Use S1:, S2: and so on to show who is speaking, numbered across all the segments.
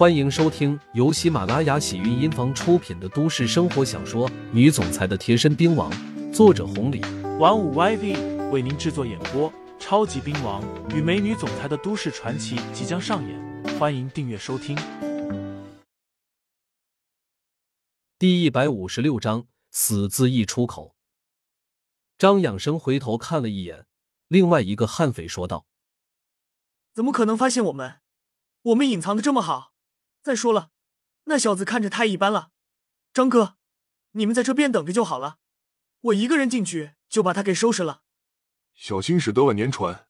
S1: 欢迎收听由喜马拉雅喜韵音房出品的都市生活小说《女总裁的贴身兵王》，作者红礼，
S2: 玩五 YV 为您制作演播。超级兵王与美女总裁的都市传奇即将上演，欢迎订阅收听。
S1: 第一百五十六章，死字一出口。张养生回头看了一眼，另外一个悍匪说道：“
S3: 怎么可能发现我们？我们隐藏的这么好。再说了，那小子看着太一般了。张哥，你们在这边等着就好了，我一个人进去就把他给收拾了。”
S4: 小心驶得万年船，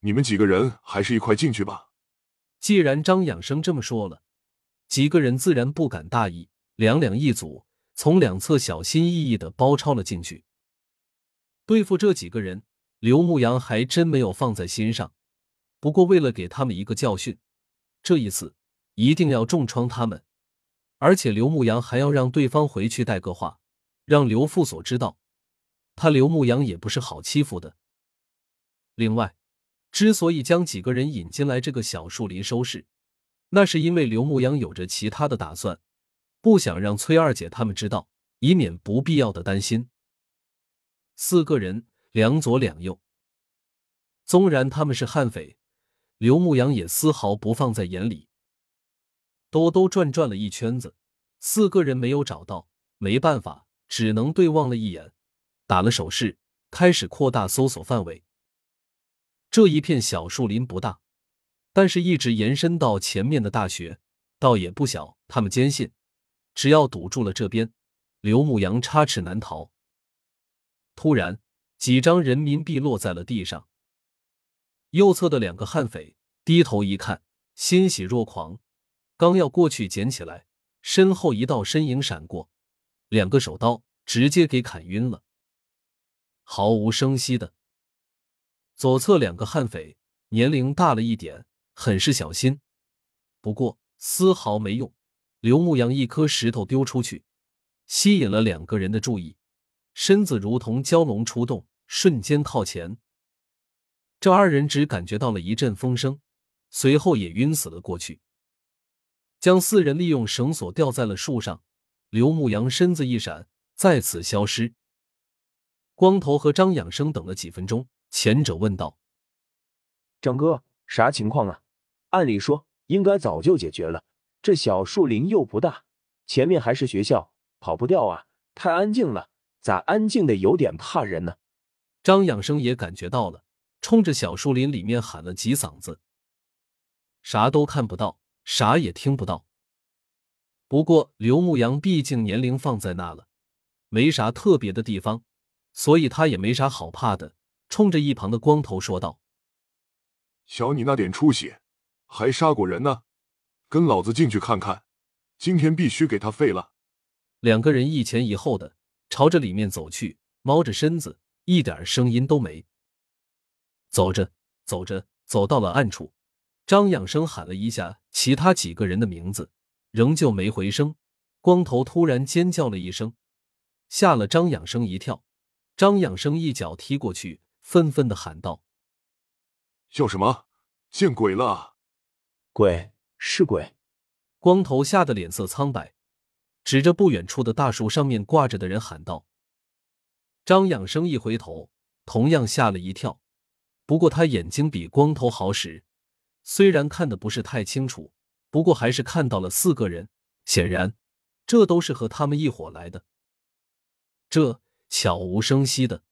S4: 你们几个人还是一块进去吧。
S1: 既然张养生这么说了，几个人自然不敢大意，两两一组，从两侧小心翼翼的包抄了进去。对付这几个人，刘牧阳还真没有放在心上。不过为了给他们一个教训，这一次一定要重创他们。而且刘牧阳还要让对方回去带个话，让刘副所知道，他刘牧阳也不是好欺负的。另外，之所以将几个人引进来这个小树林收拾，那是因为刘牧阳有着其他的打算，不想让崔二姐他们知道，以免不必要的担心。四个人两左两右，纵然他们是悍匪，刘牧阳也丝毫不放在眼里。兜兜转转了一圈子，四个人没有找到，没办法，只能对望了一眼，打了手势，开始扩大搜索范围。这一片小树林不大，但是一直延伸到前面的大学，倒也不小。他们坚信，只要堵住了这边，刘牧阳插翅难逃。突然，几张人民币落在了地上。右侧的两个悍匪低头一看，欣喜若狂，刚要过去捡起来，身后一道身影闪过，两个手刀直接给砍晕了，毫无声息的。左侧两个悍匪年龄大了一点，很是小心，不过丝毫没用。刘牧阳一颗石头丢出去，吸引了两个人的注意。身子如同蛟龙出洞，瞬间靠前。这二人只感觉到了一阵风声，随后也晕死了过去。将四人利用绳索吊在了树上，刘牧阳身子一闪，再次消失。光头和张养生等了几分钟，前者问道：“
S5: 张哥，啥情况啊？按理说应该早就解决了，这小树林又不大，前面还是学校，跑不掉啊！太安静了。”咋安静的有点怕人呢？
S1: 张养生也感觉到了，冲着小树林里面喊了几嗓子，啥都看不到，啥也听不到。不过刘牧阳毕竟年龄放在那了，没啥特别的地方，所以他也没啥好怕的，冲着一旁的光头说道：“
S4: 瞧你那点出息，还杀过人呢？跟老子进去看看，今天必须给他废了。”
S1: 两个人一前一后的。朝着里面走去，猫着身子，一点声音都没。走着走着，走到了暗处，张养生喊了一下其他几个人的名字，仍旧没回声。光头突然尖叫了一声，吓了张养生一跳。张养生一脚踢过去，愤愤的喊道：“
S4: 叫什么？见鬼了！
S5: 鬼是鬼！”
S1: 光头吓得脸色苍白。指着不远处的大树上面挂着的人喊道：“张养生一回头，同样吓了一跳。不过他眼睛比光头好使，虽然看的不是太清楚，不过还是看到了四个人。显然，这都是和他们一伙来的。这悄无声息的，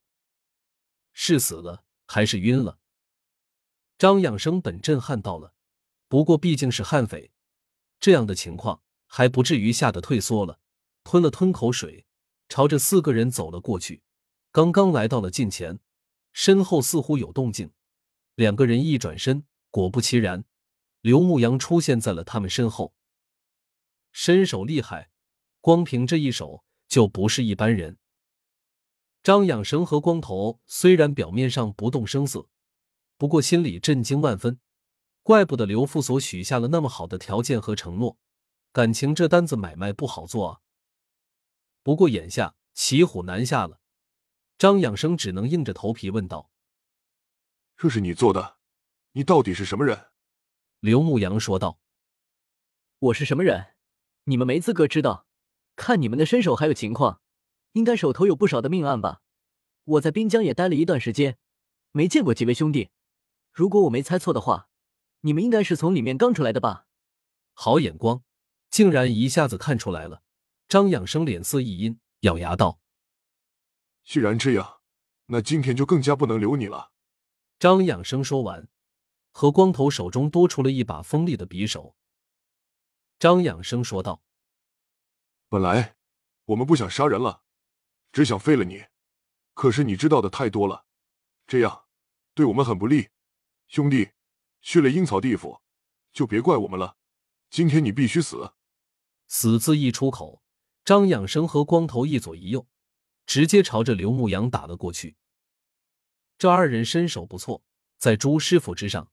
S1: 是死了还是晕了？张养生本震撼到了，不过毕竟是悍匪，这样的情况。”还不至于吓得退缩了，吞了吞口水，朝着四个人走了过去。刚刚来到了近前，身后似乎有动静，两个人一转身，果不其然，刘牧阳出现在了他们身后。身手厉害，光凭这一手就不是一般人。张养生和光头虽然表面上不动声色，不过心里震惊万分，怪不得刘副所许下了那么好的条件和承诺。感情这单子买卖不好做啊。不过眼下骑虎难下了，张养生只能硬着头皮问道：“
S4: 这是你做的？你到底是什么人？”
S1: 刘牧阳说道：“
S6: 我是什么人，你们没资格知道。看你们的身手还有情况，应该手头有不少的命案吧？我在滨江也待了一段时间，没见过几位兄弟。如果我没猜错的话，你们应该是从里面刚出来的吧？
S1: 好眼光，竟然一下子看出来了。张养生脸色一阴，咬牙道：“
S4: 既然这样，那今天就更加不能留你了。”
S1: 张养生说完，和光头手中多出了一把锋利的匕首。张养生说道：“
S4: 本来我们不想杀人了，只想废了你。可是你知道的太多了，这样对我们很不利。兄弟，去了阴曹地府，就别怪我们了。今天你必须死。”
S1: 死字一出口。张养生和光头一左一右，直接朝着刘牧阳打了过去。这二人身手不错，在朱师傅之上。